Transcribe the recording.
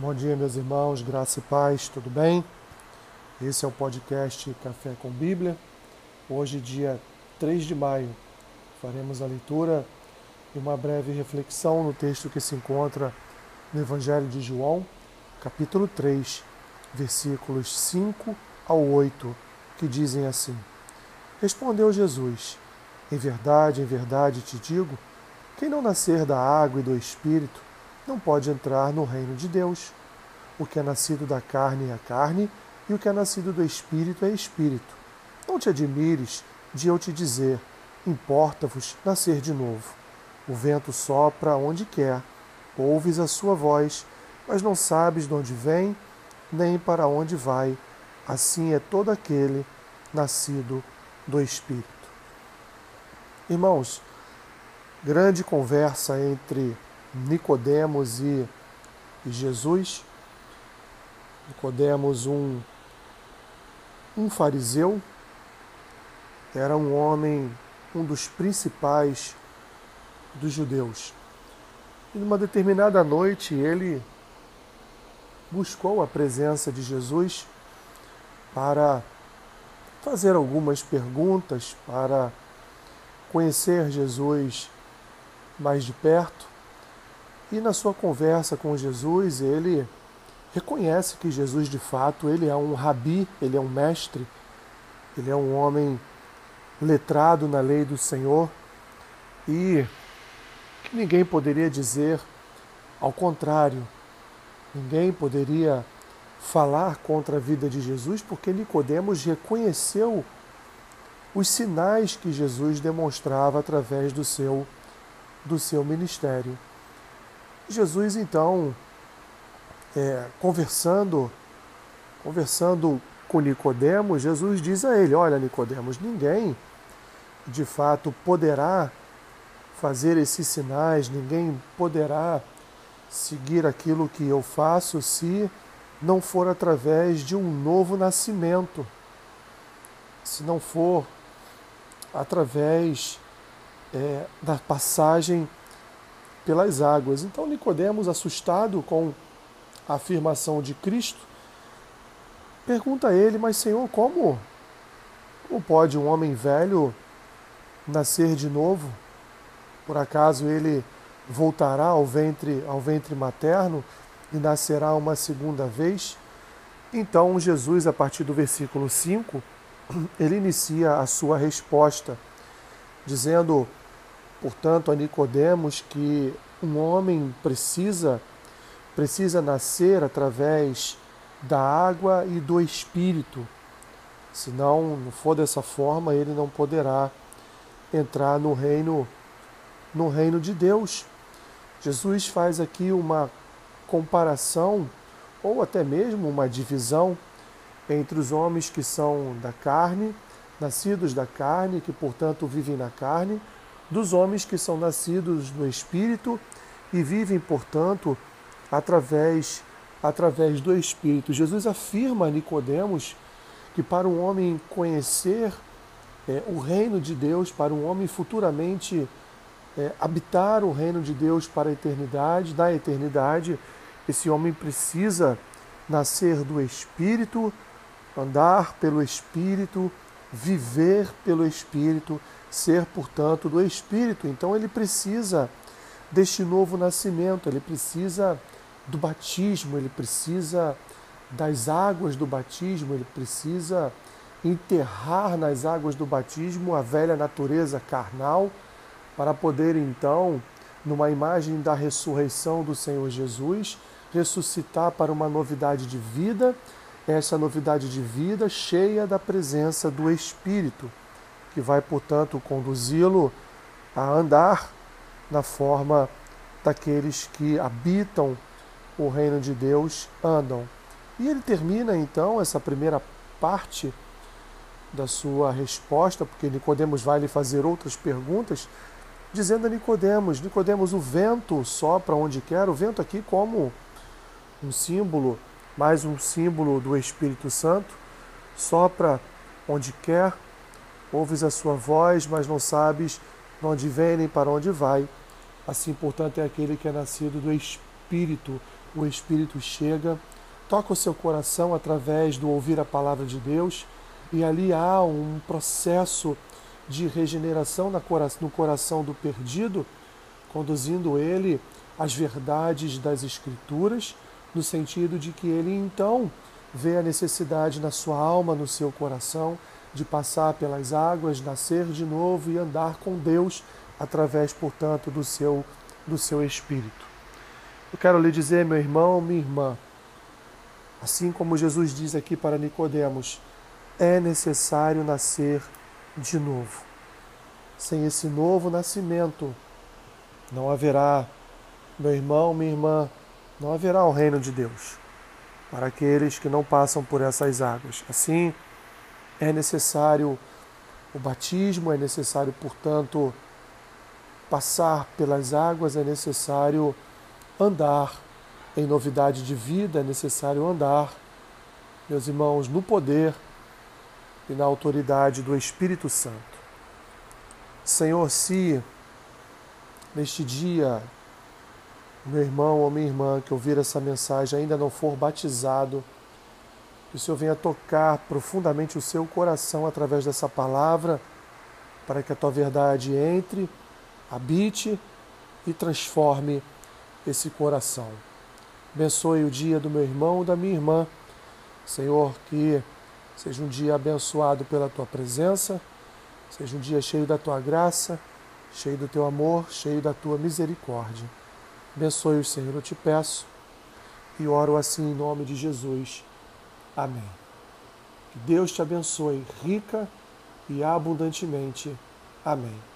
Bom dia, meus irmãos, graça e paz, tudo bem? Esse é o podcast Café com Bíblia. Hoje, dia 3 de maio, faremos a leitura e uma breve reflexão no texto que se encontra no Evangelho de João, capítulo 3, versículos 5 ao 8, que dizem assim: Respondeu Jesus: Em verdade, em verdade te digo, quem não nascer da água e do espírito não pode entrar no reino de Deus. O que é nascido da carne é carne, e o que é nascido do espírito é espírito. Não te admires de eu te dizer: importa-vos nascer de novo. O vento sopra onde quer, ouves a sua voz, mas não sabes de onde vem nem para onde vai. Assim é todo aquele nascido do Espírito. Irmãos, grande conversa entre Nicodemos e, Jesus. Nicodemos, um, um fariseu, era um homem, um dos principais dos judeus. E numa determinada noite ele buscou a presença de Jesus para fazer algumas perguntas, para conhecer Jesus mais de perto. E na sua conversa com Jesus, ele reconhece que Jesus de fato, ele é um rabi, ele é um mestre, ele é um homem letrado na lei do Senhor e que ninguém poderia dizer ao contrário. Ninguém poderia falar contra a vida de Jesus porque Nicodemos reconheceu os sinais que Jesus demonstrava através do seu do seu ministério. Jesus então, é, conversando, conversando com Nicodemos, Jesus diz a ele: Olha, Nicodemos, ninguém de fato poderá fazer esses sinais, ninguém poderá seguir aquilo que eu faço se não for através de um novo nascimento, se não for através é, da passagem pelas águas. Então Nicodemos, assustado com a afirmação de Cristo, pergunta a ele, mas Senhor, como, como pode um homem velho nascer de novo? Por acaso ele voltará ao ventre, ao ventre materno e nascerá uma segunda vez? Então Jesus, a partir do versículo 5, ele inicia a sua resposta, dizendo: portanto, a Nicodemos que um homem precisa precisa nascer através da água e do espírito. Se não for dessa forma, ele não poderá entrar no reino no reino de Deus. Jesus faz aqui uma comparação ou até mesmo uma divisão entre os homens que são da carne, nascidos da carne, que portanto vivem na carne, dos homens que são nascidos no Espírito e vivem, portanto, através, através do Espírito. Jesus afirma a Nicodemos que para um homem conhecer é, o reino de Deus, para um homem futuramente é, habitar o reino de Deus para a eternidade, da eternidade, esse homem precisa nascer do Espírito, andar pelo Espírito, viver pelo Espírito, ser, portanto, do Espírito. Então ele precisa deste novo nascimento, ele precisa do batismo, ele precisa das águas do batismo, ele precisa enterrar nas águas do batismo a velha natureza carnal, para poder então, numa imagem da ressurreição do Senhor Jesus, ressuscitar para uma novidade de vida, essa novidade de vida cheia da presença do Espírito que vai, portanto, conduzi-lo a andar na forma daqueles que habitam o reino de Deus andam. E ele termina então essa primeira parte da sua resposta, porque Nicodemos vai lhe fazer outras perguntas, dizendo a Nicodemos, Nicodemos, o vento sopra onde quer, o vento aqui como um símbolo, mais um símbolo do Espírito Santo, sopra onde quer, ouves a sua voz, mas não sabes de onde vem nem para onde vai. Assim, portanto, é aquele que é nascido do Espírito, o Espírito chega, toca o seu coração através do ouvir a palavra de Deus, e ali há um processo de regeneração no coração do perdido, conduzindo ele às verdades das Escrituras, no sentido de que ele então vê a necessidade na sua alma, no seu coração, de passar pelas águas, nascer de novo e andar com Deus através, portanto, do seu do seu espírito. Eu quero lhe dizer, meu irmão, minha irmã, assim como Jesus diz aqui para Nicodemos, é necessário nascer de novo. Sem esse novo nascimento, não haverá, meu irmão, minha irmã, não haverá o reino de Deus para aqueles que não passam por essas águas. Assim, é necessário o batismo, é necessário, portanto, passar pelas águas, é necessário andar em novidade de vida, é necessário andar, meus irmãos, no poder e na autoridade do Espírito Santo. Senhor, se neste dia meu irmão ou minha irmã que ouvir essa mensagem ainda não for batizado, que o Senhor venha tocar profundamente o seu coração através dessa palavra, para que a tua verdade entre, habite e transforme esse coração. Abençoe o dia do meu irmão e da minha irmã. Senhor, que seja um dia abençoado pela tua presença, seja um dia cheio da tua graça, cheio do teu amor, cheio da tua misericórdia. Abençoe o Senhor, eu te peço e oro assim em nome de Jesus. Amém. Que Deus te abençoe rica e abundantemente. Amém.